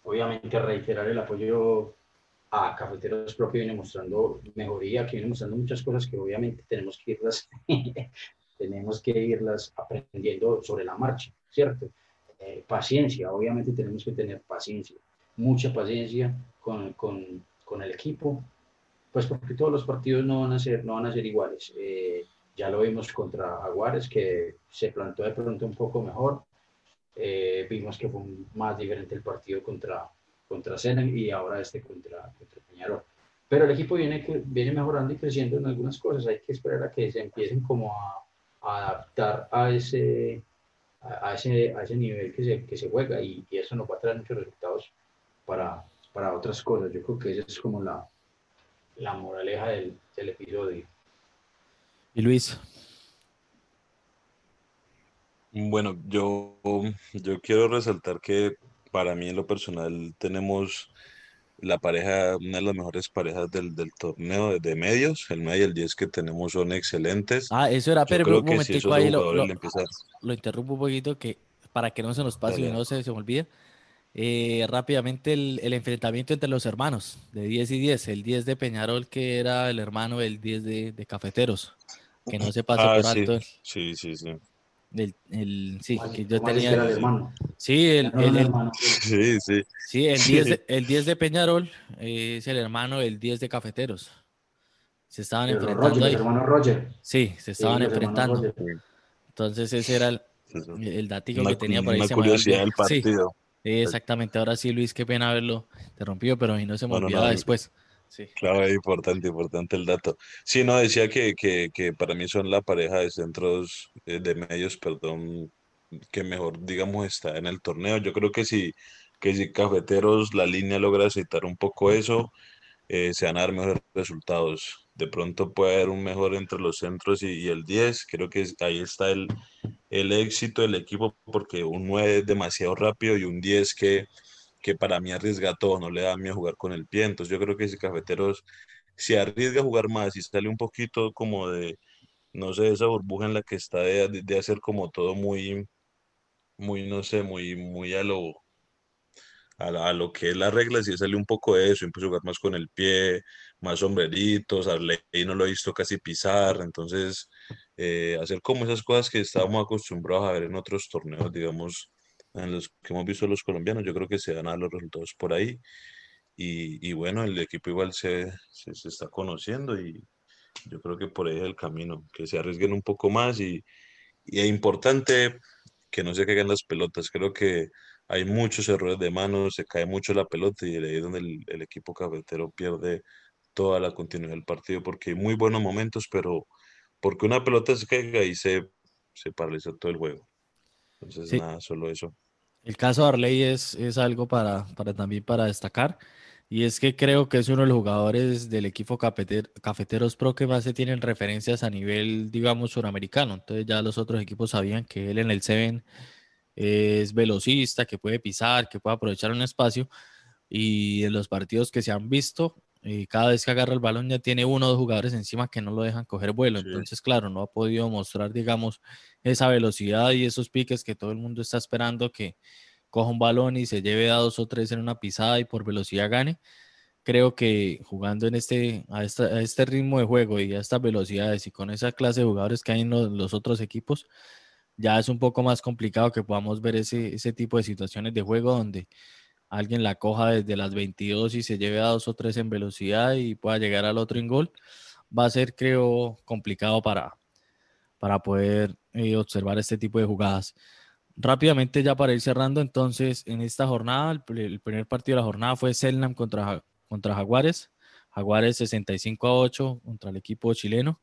Speaker 2: obviamente reiterar el apoyo a Cafeteros Pro que viene mostrando mejoría, que viene mostrando muchas cosas que obviamente tenemos que irlas, tenemos que irlas aprendiendo sobre la marcha, ¿cierto? Eh, paciencia, obviamente tenemos que tener paciencia mucha paciencia con, con, con, el equipo, pues porque todos los partidos no van a ser, no van a ser iguales. Eh, ya lo vimos contra Jaguares, que se plantó de pronto un poco mejor. Eh, vimos que fue más diferente el partido contra, contra Senen y ahora este contra, contra Peñarol. Pero el equipo viene, viene mejorando y creciendo en algunas cosas. Hay que esperar a que se empiecen como a, a adaptar a ese, a, ese, a ese nivel que se, que se juega y, y, eso nos va a traer muchos resultados para, para otras cosas. Yo creo que esa es como la, la moraleja del, del episodio.
Speaker 1: Y Luis.
Speaker 3: Bueno, yo, yo quiero resaltar que para mí en lo personal tenemos la pareja, una de las mejores parejas del, del torneo de medios, el 9 y el 10 que tenemos son excelentes.
Speaker 1: Ah, eso era, pero un momentico ahí lo, lo, lo, interrumpo un poquito que para que no se nos pase y no se, se me olvide. Eh, rápidamente el, el, enfrentamiento entre los hermanos de 10 y 10, el 10 de Peñarol que era el hermano del 10 de, de Cafeteros, que no se pasó
Speaker 3: ah,
Speaker 1: por
Speaker 3: sí,
Speaker 1: alto.
Speaker 3: Sí, sí, sí.
Speaker 1: El, el, sí, que yo
Speaker 2: ¿Cuál
Speaker 1: tenía.
Speaker 2: el hermano?
Speaker 1: Sí, el, el,
Speaker 2: el
Speaker 1: el-
Speaker 2: hermano.
Speaker 3: Sí, sí.
Speaker 1: sí, el
Speaker 3: Sí.
Speaker 1: 10 de, el 10 de Peñarol eh, es el hermano del 10 de Cafeteros. Se estaban
Speaker 2: Pero
Speaker 1: enfrentando
Speaker 2: Roger,
Speaker 1: ahí.
Speaker 2: los hermanos Roger.
Speaker 1: Sí, se estaban
Speaker 2: Sí,
Speaker 1: enfrentando. Entonces ese era el, el datico
Speaker 3: Una,
Speaker 1: que tenía por ahí.
Speaker 3: una curiosidad del
Speaker 1: olvidado. Sí,
Speaker 3: partido.
Speaker 1: exactamente. Ahora sí, Luis, qué pena haberlo interrumpido, pero no se me
Speaker 3: No, no,
Speaker 1: olvidaba
Speaker 3: no.
Speaker 1: después. Sí.
Speaker 3: Claro, es importante, importante el dato. Sí, no, decía que, que, que para mí son la pareja de centros, eh, de medios, perdón, que mejor, digamos, está en el torneo. Yo creo que si, que si Cafeteros, la línea logra aceitar un poco eso, eh, se van a dar mejores resultados. De pronto puede haber un mejor entre los centros y, el 10. Creo que ahí está el, el éxito del equipo, porque un 9 es demasiado rápido y un 10 que, que para mí arriesga todo, no le da miedo jugar con el pie. Entonces yo creo que si Cafeteros se arriesga a jugar más y sale un poquito como de, no sé, esa burbuja en la que está de, de- hacer como todo muy, muy, no sé, muy, muy a lo, a, a lo que es la regla, si sale un poco de eso, empieza a jugar más con el pie, más sombreritos, Arley no lo he visto casi pisar, entonces eh, hacer como esas cosas que estábamos acostumbrados a ver en otros torneos, digamos, en los que hemos visto los colombianos, yo creo que se dan a los resultados por ahí. Y, y bueno, el equipo igual se, se, se está conociendo y yo creo que por ahí es el camino, que se arriesguen un poco más y, y es importante que no se caigan las pelotas. Creo que hay muchos errores de mano, se cae mucho la pelota y ahí es donde el, el equipo cafetero pierde toda la continuidad del partido porque hay muy buenos momentos, pero porque una pelota se caiga y se, se paraliza todo el juego. Entonces,
Speaker 1: Sí.
Speaker 3: nada, solo eso.
Speaker 1: El caso de Arley es, es algo para, para también para destacar. Y es que creo que es uno de los jugadores del equipo Cafeter- Cafeteros Pro que más se tienen referencias a nivel, digamos, suramericano. Entonces ya los otros equipos sabían que él en el Seven es velocista, que puede pisar, que puede aprovechar un espacio. Y en los partidos que se han visto, eh, cada vez que agarra el balón ya tiene uno o dos jugadores encima que no lo dejan coger vuelo.
Speaker 3: Sí.
Speaker 1: Entonces, claro, no ha podido mostrar, digamos, esa velocidad y esos piques que todo el mundo está esperando que coja un balón y se lleve a dos o tres en una pisada y por velocidad gane. creo que jugando en este a, este ritmo de juego y a estas velocidades y con esa clase de jugadores que hay en los, otros equipos, ya es un poco más complicado que podamos ver ese, ese tipo de situaciones de juego donde alguien la coja desde las 22 y se lleve a dos o tres en velocidad y pueda llegar al otro en gol, va a ser, creo, complicado para, para poder eh, observar este tipo de jugadas. Rápidamente ya para ir cerrando, entonces en esta jornada, el, primer partido de la jornada fue Selnam contra, contra Jaguares, Jaguares 65 a 8 contra el equipo chileno.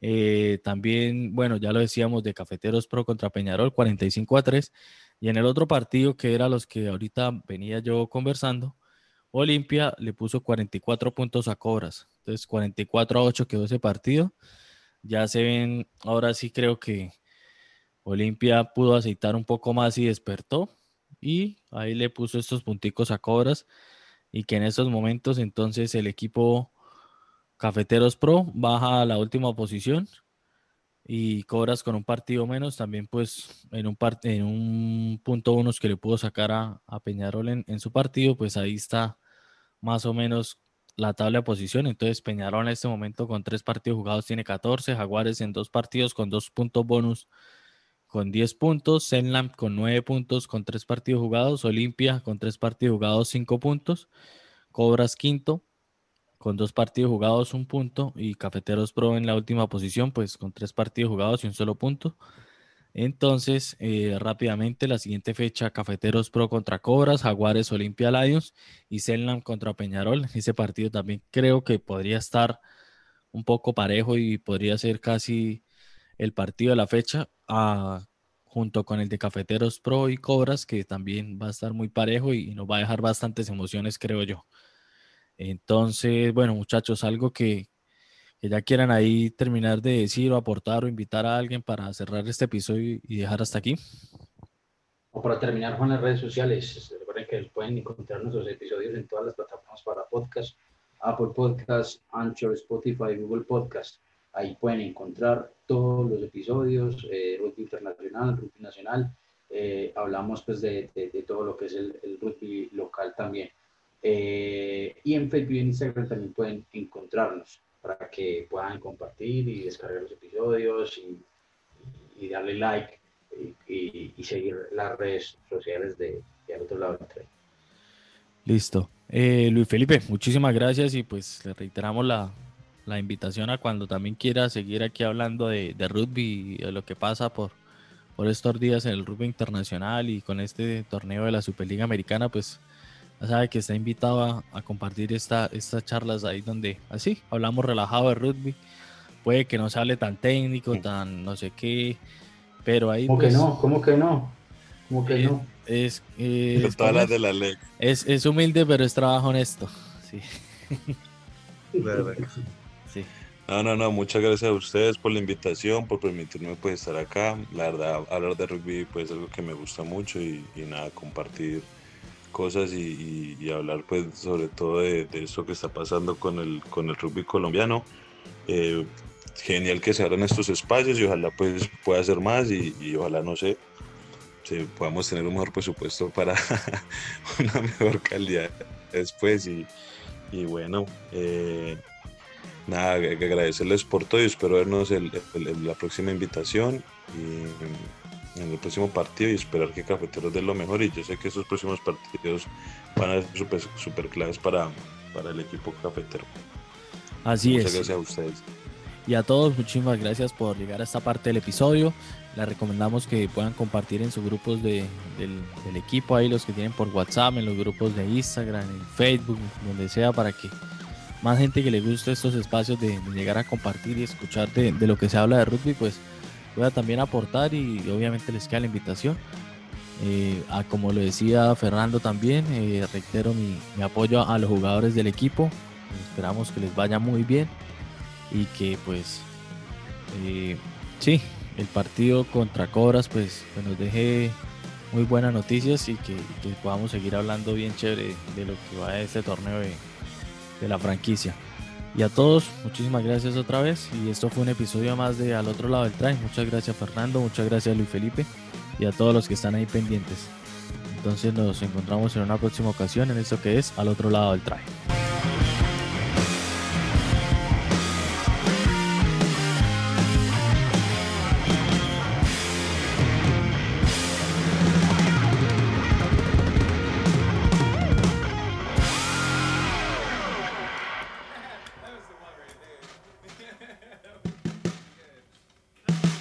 Speaker 1: Eh, también, bueno, ya lo decíamos de Cafeteros Pro contra Peñarol 45 a 3. Y en el otro partido, que era los que ahorita venía yo conversando, Olimpia le puso 44 puntos a Cobras. Entonces 44 a 8 quedó ese partido. Ya se ven, ahora sí creo que Olimpia pudo aceitar un poco más y despertó. Y ahí le puso estos punticos a Cobras. Y que en estos momentos entonces el equipo Cafeteros Pro baja a la última posición. Y Cobras con un partido menos también pues en un, en un punto unos que le pudo sacar a, Peñarol en, en, su partido, pues ahí está más o menos la tabla de posición. Entonces Peñarol en este momento con tres partidos jugados tiene 14, Jaguares en dos partidos con dos puntos bonus con 10 puntos, Zenlam con 9 puntos con 3 partidos jugados, Olimpia con 3 partidos jugados 5 puntos, Cobras quinto con 2 partidos jugados 1 punto y Cafeteros Pro en la última posición pues con 3 partidos jugados y un solo punto. Entonces, eh, rápidamente, la siguiente fecha, Cafeteros Pro contra Cobras, Jaguares Olimpia Lions y Zenlam contra Peñarol. Ese partido también creo que podría estar un poco parejo y podría ser casi el partido de la fecha ah, junto con el de Cafeteros Pro y Cobras, que también va a estar muy parejo y, nos va a dejar bastantes emociones, creo yo. Entonces, bueno, muchachos, algo que, ya quieran ahí terminar de decir o aportar o invitar a alguien para cerrar este episodio y dejar hasta aquí.
Speaker 2: O para terminar con las redes sociales, recuerden que pueden encontrar nuestros episodios en todas las plataformas para podcast, Apple Podcast, Anchor, Spotify, Google Podcast. Ahí pueden encontrar todos los episodios, eh, rugby internacional, rugby nacional. Eh, hablamos pues de, todo lo que es el, rugby local también. Eh, y en Facebook y en Instagram también pueden encontrarnos para que puedan compartir y descargar los episodios y, darle like y, seguir las redes sociales de, al otro lado del tren.
Speaker 1: Listo. Luis Felipe, muchísimas gracias y pues le reiteramos la, la invitación a cuando también quiera seguir aquí hablando de, rugby y de lo que pasa por, por estos días en el rugby internacional y con este torneo de la Superliga Americana, pues sabe que está invitado a, compartir esta, estas charlas ahí donde así hablamos relajado de rugby. Puede que no se hable tan técnico, tan no sé qué, pero ahí.
Speaker 2: ¿Cómo que pues no? ¿Cómo que no? ¿Cómo que no?
Speaker 1: Es,
Speaker 3: es, de la ley.
Speaker 1: Es, es humilde, pero es trabajo honesto. Sí.
Speaker 3: No, no, no, muchas gracias a ustedes por la invitación, por permitirme pues estar acá. La verdad, hablar de rugby pues es algo que me gusta mucho y, nada, compartir cosas y, hablar pues sobre todo de, eso que está pasando con el, con el rugby colombiano. Eh, genial que se abran estos espacios y ojalá pues pueda ser más y, ojalá, no sé, podamos tener un mejor presupuesto para una mejor calidad después y, y bueno, eh, nada, agradecerles por todo y espero vernos en la próxima invitación y en el próximo partido y esperar que Cafeteros den lo mejor y yo sé que esos próximos partidos van a ser súper super claves para, para el equipo cafetero.
Speaker 1: Así
Speaker 3: es.
Speaker 1: Muchas
Speaker 3: gracias a ustedes.
Speaker 1: Y a todos, muchísimas gracias por llegar a esta parte del episodio. Les recomendamos que puedan compartir en sus grupos de, del, del, equipo, ahí los que tienen por WhatsApp, en los grupos de Instagram, en Facebook, donde sea, para que más gente que le guste estos espacios de, llegar a compartir y escuchar de, lo que se habla de rugby, pues pueda también aportar y obviamente les queda la invitación. Eh, a, como lo decía Fernando también, eh, reitero mi, apoyo a los jugadores del equipo. Esperamos que les vaya muy bien y que pues eh, sí, el partido contra Cobras pues, nos deje muy buenas noticias y que, podamos seguir hablando bien chévere de lo que va a este torneo de la franquicia. Y a todos, muchísimas gracias otra vez. Y esto fue un episodio más de Al otro lado del train. Muchas gracias Fernando, muchas gracias Luis Felipe y a todos los que están ahí pendientes. Entonces nos encontramos en una próxima ocasión en esto que es Al otro lado del train.